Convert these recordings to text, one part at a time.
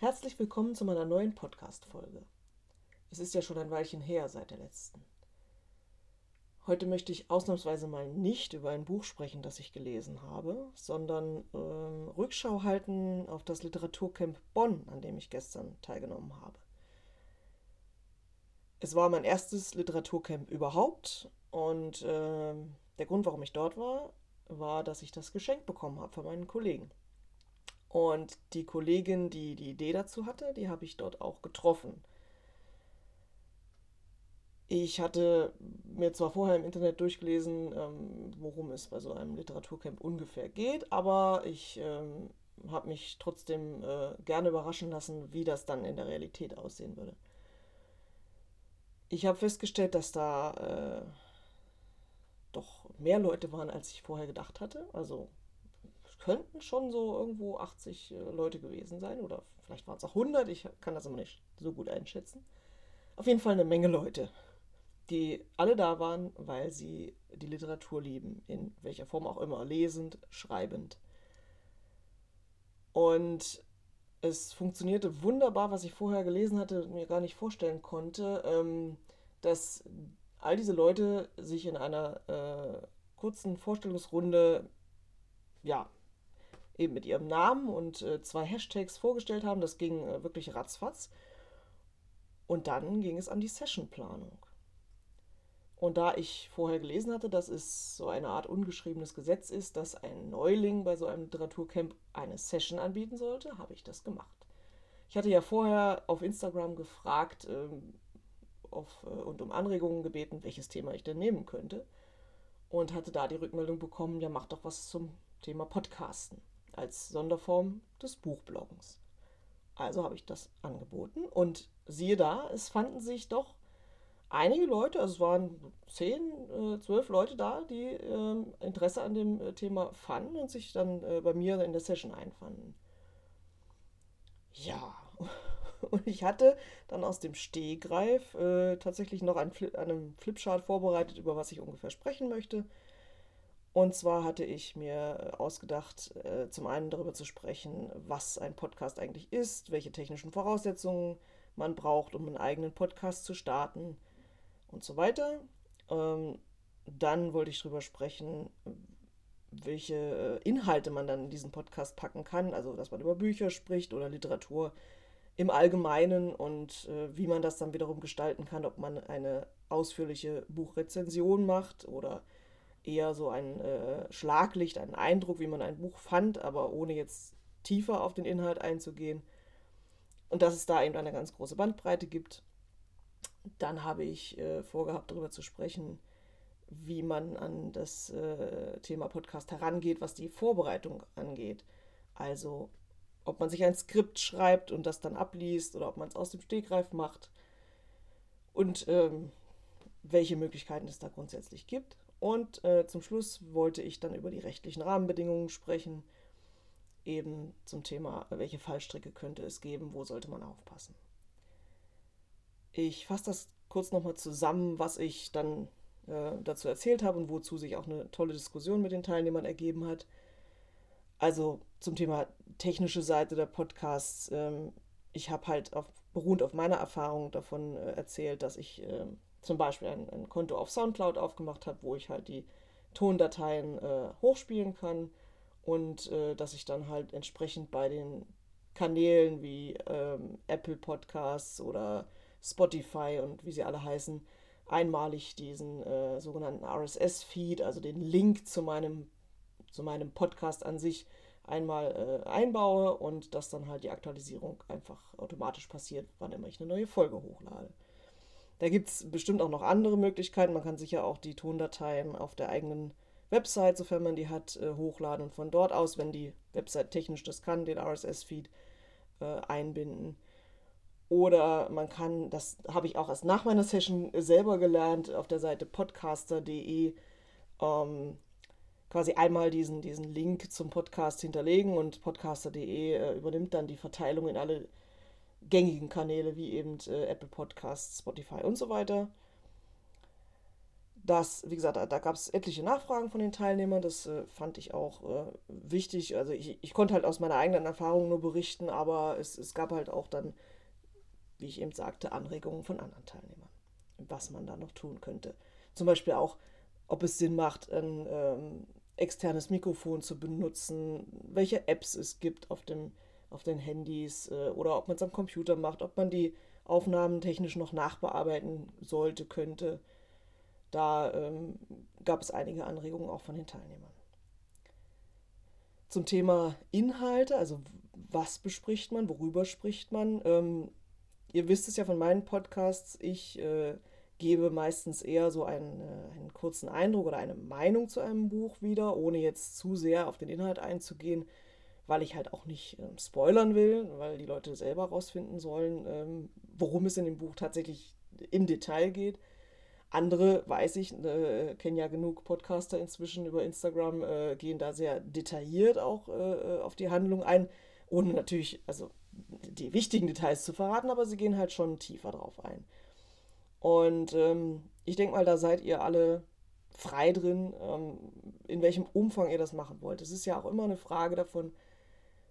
Herzlich willkommen zu meiner neuen Podcast-Folge. Es ist ja schon ein Weilchen her seit der letzten. Heute möchte ich ausnahmsweise mal nicht über ein Buch sprechen, das ich gelesen habe, sondern ähm, Rückschau halten auf das Literaturcamp Bonn, an dem ich gestern teilgenommen habe. Es war mein erstes Literaturcamp überhaupt und äh, der Grund, warum ich dort war, war, dass ich das Geschenk bekommen habe von meinen Kollegen. Und die Kollegin, die die Idee dazu hatte, die habe ich dort auch getroffen. Ich hatte mir zwar vorher im Internet durchgelesen, ähm, worum es bei so einem Literaturcamp ungefähr geht, aber ich ähm, habe mich trotzdem äh, gerne überraschen lassen, wie das dann in der Realität aussehen würde. Ich habe festgestellt, dass da äh, doch mehr Leute waren, als ich vorher gedacht hatte. Also könnten schon so irgendwo 80 äh, Leute gewesen sein oder vielleicht waren es auch 100, ich kann das aber nicht so gut einschätzen. Auf jeden Fall eine Menge Leute, die alle da waren, weil sie die Literatur lieben, in welcher Form auch immer, lesend, schreibend. Und es funktionierte wunderbar, was ich vorher gelesen hatte und mir gar nicht vorstellen konnte, ähm, dass all diese Leute sich in einer äh, kurzen Vorstellungsrunde ja, eben mit ihrem Namen und äh, zwei Hashtags vorgestellt haben. Das ging äh, wirklich ratzfatz. Und dann ging es an die Sessionplanung. Und da ich vorher gelesen hatte, dass es so eine Art ungeschriebenes Gesetz ist, dass ein Neuling bei so einem Literaturcamp eine Session anbieten sollte, habe ich das gemacht. Ich hatte ja vorher auf Instagram gefragt ähm, auf, äh, und um Anregungen gebeten, welches Thema ich denn nehmen könnte. Und hatte da die Rückmeldung bekommen, ja, mach doch was zum Thema Podcasten als Sonderform des Buchbloggens. Also habe ich das angeboten und siehe da, es fanden sich doch einige Leute, also es waren zehn, äh, zwölf Leute da, die äh, Interesse an dem äh, Thema fanden und sich dann äh, bei mir in der Session einfanden. Ja, und ich hatte dann aus dem Stehgreif äh, tatsächlich noch einen, Fli einen Flipchart vorbereitet, über was ich ungefähr sprechen möchte. Und zwar hatte ich mir ausgedacht, äh, zum einen darüber zu sprechen, was ein Podcast eigentlich ist, welche technischen Voraussetzungen man braucht, um einen eigenen Podcast zu starten und so weiter. Ähm, dann wollte ich darüber sprechen, welche äh, Inhalte man dann in diesen Podcast packen kann, also dass man über Bücher spricht oder Literatur im Allgemeinen und äh, wie man das dann wiederum gestalten kann, ob man eine ausführliche Buchrezension macht oder eher so ein äh, Schlaglicht, einen Eindruck, wie man ein Buch fand, aber ohne jetzt tiefer auf den Inhalt einzugehen. Und dass es da eben eine ganz große Bandbreite gibt. Dann habe ich äh, vorgehabt, darüber zu sprechen, wie man an das äh, Thema Podcast herangeht, was die Vorbereitung angeht. Also ob man sich ein Skript schreibt und das dann abliest oder ob man es aus dem Stegreif macht und ähm, welche Möglichkeiten es da grundsätzlich gibt. Und äh, zum Schluss wollte ich dann über die rechtlichen Rahmenbedingungen sprechen, eben zum Thema, welche Fallstricke könnte es geben, wo sollte man aufpassen. Ich fasse das kurz nochmal zusammen, was ich dann äh, dazu erzählt habe und wozu sich auch eine tolle Diskussion mit den Teilnehmern ergeben hat. Also zum Thema technische Seite der Podcasts. Ähm, ich habe halt auf, beruhend auf meiner Erfahrung davon äh, erzählt, dass ich äh, zum Beispiel ein, ein Konto auf Soundcloud aufgemacht habe, wo ich halt die Tondateien äh, hochspielen kann und äh, dass ich dann halt entsprechend bei den Kanälen wie ähm, Apple Podcasts oder Spotify und wie sie alle heißen, einmalig diesen äh, sogenannten RSS-Feed, also den Link zu meinem, zu meinem Podcast an sich, einmal äh, einbaue und dass dann halt die Aktualisierung einfach automatisch passiert, wann immer ich eine neue Folge hochlade. Da gibt es bestimmt auch noch andere Möglichkeiten. Man kann sicher auch die Tondateien auf der eigenen Website, sofern man die hat, äh, hochladen und von dort aus, wenn die Website technisch das kann, den RSS-Feed äh, einbinden. Oder man kann, das habe ich auch erst nach meiner Session selber gelernt, auf der Seite podcaster.de ähm, quasi einmal diesen, diesen Link zum Podcast hinterlegen und podcaster.de äh, übernimmt dann die Verteilung in alle gängigen Kanäle wie eben äh, Apple Podcasts, Spotify und so weiter. das, wie gesagt, da, da gab es etliche Nachfragen von den Teilnehmern. Das äh, fand ich auch äh, wichtig. Also ich, ich konnte halt aus meiner eigenen Erfahrung nur berichten, aber es, es gab halt auch dann, wie ich eben sagte, Anregungen von anderen Teilnehmern, was man da noch tun könnte. Zum Beispiel auch, ob es Sinn macht, ein ähm, externes Mikrofon zu benutzen, welche Apps es gibt auf, dem, auf den Handys äh, oder ob man es am Computer macht, ob man die Aufnahmen technisch noch nachbearbeiten sollte, könnte. Da ähm, gab es einige Anregungen auch von den Teilnehmern. Zum Thema Inhalte, also was bespricht man, worüber spricht man. Ähm, ihr wisst es ja von meinen Podcasts, ich äh, gebe meistens eher so einen, äh, einen kurzen Eindruck oder eine Meinung zu einem Buch wieder, ohne jetzt zu sehr auf den Inhalt einzugehen, weil ich halt auch nicht ähm, spoilern will, weil die Leute selber rausfinden sollen, ähm, worum es in dem Buch tatsächlich im Detail geht. Andere, weiß ich, äh, kennen ja genug Podcaster inzwischen über Instagram, äh, gehen da sehr detailliert auch äh, auf die Handlung ein, ohne natürlich, also die wichtigen Details zu verraten, aber sie gehen halt schon tiefer drauf ein. Und ähm, ich denke mal, da seid ihr alle frei drin, ähm, in welchem Umfang ihr das machen wollt. Es ist ja auch immer eine Frage davon,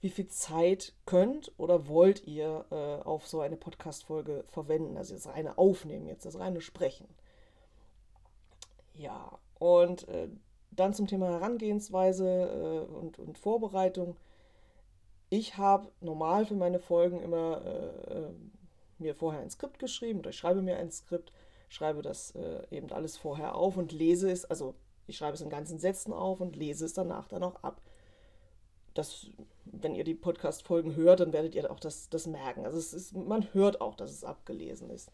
wie viel Zeit könnt oder wollt ihr äh, auf so eine Podcast-Folge verwenden. Also das reine Aufnehmen jetzt, das reine Sprechen. Ja, und äh, dann zum Thema Herangehensweise äh, und, und Vorbereitung. Ich habe normal für meine Folgen immer äh, äh, mir vorher ein Skript geschrieben oder ich schreibe mir ein Skript, schreibe das äh, eben alles vorher auf und lese es, also ich schreibe es in ganzen Sätzen auf und lese es danach dann auch ab. Das, wenn ihr die Podcast-Folgen hört, dann werdet ihr auch das, das merken. Also es ist, man hört auch, dass es abgelesen ist.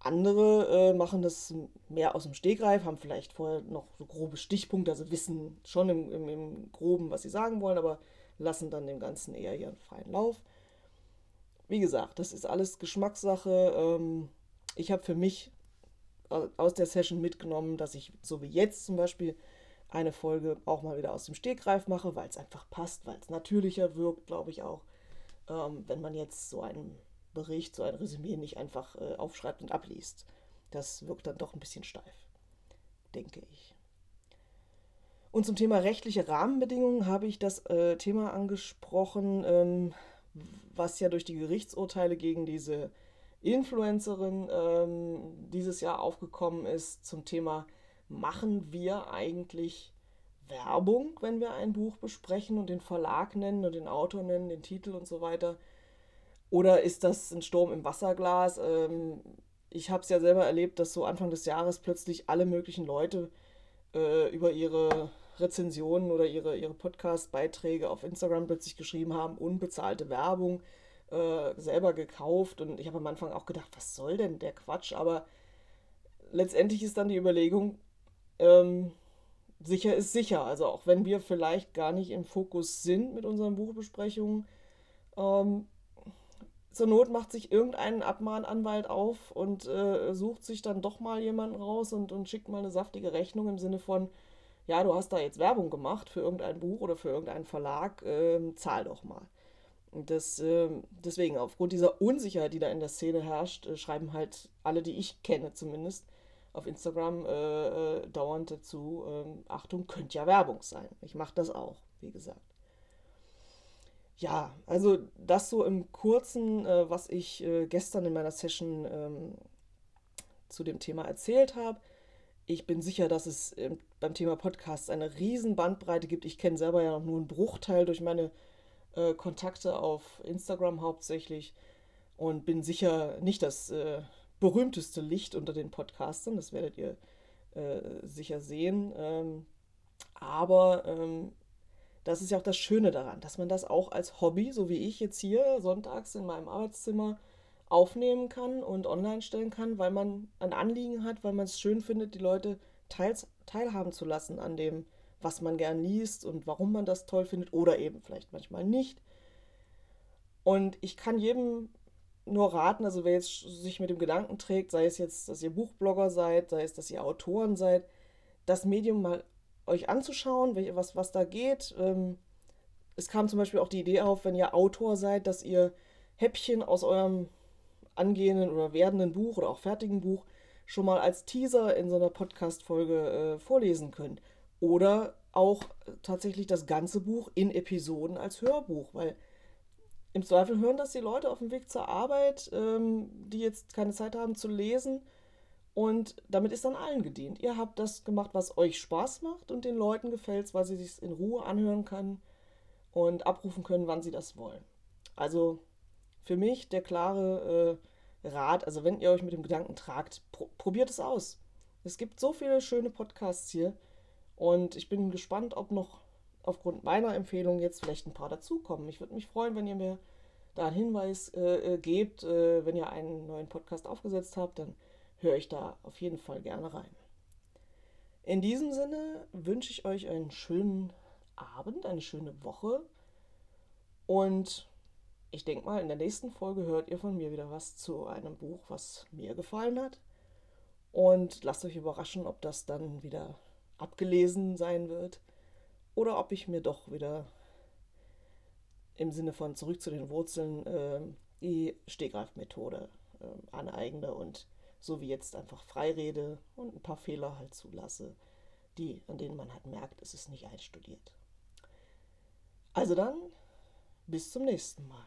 Andere äh, machen das mehr aus dem Stegreif, haben vielleicht vorher noch so grobe Stichpunkte, also wissen schon im, im, im Groben, was sie sagen wollen, aber lassen dann dem Ganzen eher ihren freien Lauf. Wie gesagt, das ist alles Geschmackssache. Ähm, ich habe für mich aus der Session mitgenommen, dass ich, so wie jetzt zum Beispiel, eine Folge auch mal wieder aus dem Stegreif mache, weil es einfach passt, weil es natürlicher wirkt, glaube ich auch. Ähm, wenn man jetzt so einen Bericht, so ein Resümee nicht einfach äh, aufschreibt und abliest. Das wirkt dann doch ein bisschen steif, denke ich. Und zum Thema rechtliche Rahmenbedingungen habe ich das äh, Thema angesprochen, ähm, was ja durch die Gerichtsurteile gegen diese Influencerin ähm, dieses Jahr aufgekommen ist zum Thema, machen wir eigentlich Werbung, wenn wir ein Buch besprechen und den Verlag nennen und den Autor nennen, den Titel und so weiter? Oder ist das ein Sturm im Wasserglas? Ähm, ich habe es ja selber erlebt, dass so Anfang des Jahres plötzlich alle möglichen Leute äh, über ihre Rezensionen oder ihre, ihre Podcast-Beiträge auf Instagram plötzlich geschrieben haben, unbezahlte Werbung, äh, selber gekauft. Und ich habe am Anfang auch gedacht, was soll denn der Quatsch? Aber letztendlich ist dann die Überlegung, ähm, sicher ist sicher. Also auch wenn wir vielleicht gar nicht im Fokus sind mit unseren Buchbesprechungen, ähm, zur Not macht sich irgendein Abmahnanwalt auf und äh, sucht sich dann doch mal jemanden raus und, und schickt mal eine saftige Rechnung im Sinne von, ja, du hast da jetzt Werbung gemacht für irgendein Buch oder für irgendeinen Verlag, äh, zahl doch mal. Und das, äh, deswegen, aufgrund dieser Unsicherheit, die da in der Szene herrscht, äh, schreiben halt alle, die ich kenne zumindest, auf Instagram äh, äh, dauernd dazu, ähm, Achtung, könnte ja Werbung sein. Ich mache das auch, wie gesagt ja, also das so im Kurzen, äh, was ich äh, gestern in meiner Session ähm, zu dem Thema erzählt habe. Ich bin sicher, dass es äh, beim Thema Podcasts eine riesen Bandbreite gibt. Ich kenne selber ja noch nur einen Bruchteil durch meine äh, Kontakte auf Instagram hauptsächlich und bin sicher nicht das äh, berühmteste Licht unter den Podcastern. Das werdet ihr äh, sicher sehen. Ähm, aber ähm, das ist ja auch das Schöne daran, dass man das auch als Hobby, so wie ich jetzt hier sonntags in meinem Arbeitszimmer, aufnehmen kann und online stellen kann, weil man ein Anliegen hat, weil man es schön findet, die Leute teils, teilhaben zu lassen an dem, was man gern liest und warum man das toll findet oder eben vielleicht manchmal nicht. Und ich kann jedem nur raten, also wer jetzt sich mit dem Gedanken trägt, sei es jetzt, dass ihr Buchblogger seid, sei es, dass ihr Autoren seid, das Medium mal euch anzuschauen, was, was da geht. Ähm, es kam zum Beispiel auch die Idee auf, wenn ihr Autor seid, dass ihr Häppchen aus eurem angehenden oder werdenden Buch oder auch fertigen Buch schon mal als Teaser in so einer Podcast-Folge äh, vorlesen könnt. Oder auch tatsächlich das ganze Buch in Episoden als Hörbuch, weil im Zweifel hören das die Leute auf dem Weg zur Arbeit, ähm, die jetzt keine Zeit haben zu lesen. Und damit ist dann allen gedient. Ihr habt das gemacht, was euch Spaß macht und den Leuten gefällt, weil sie sich in Ruhe anhören können und abrufen können, wann sie das wollen. Also für mich der klare äh, Rat, also wenn ihr euch mit dem Gedanken tragt, pro probiert es aus. Es gibt so viele schöne Podcasts hier und ich bin gespannt, ob noch aufgrund meiner Empfehlung jetzt vielleicht ein paar dazukommen. Ich würde mich freuen, wenn ihr mir da einen Hinweis äh, äh, gebt, äh, wenn ihr einen neuen Podcast aufgesetzt habt, dann höre ich da auf jeden Fall gerne rein. In diesem Sinne wünsche ich euch einen schönen Abend, eine schöne Woche und ich denke mal, in der nächsten Folge hört ihr von mir wieder was zu einem Buch, was mir gefallen hat. Und lasst euch überraschen, ob das dann wieder abgelesen sein wird oder ob ich mir doch wieder im Sinne von zurück zu den Wurzeln äh, die Stegreifmethode äh, aneigne und so wie jetzt einfach freirede und ein paar Fehler halt zulasse, die, an denen man halt merkt, es ist nicht einstudiert. Also dann, bis zum nächsten Mal.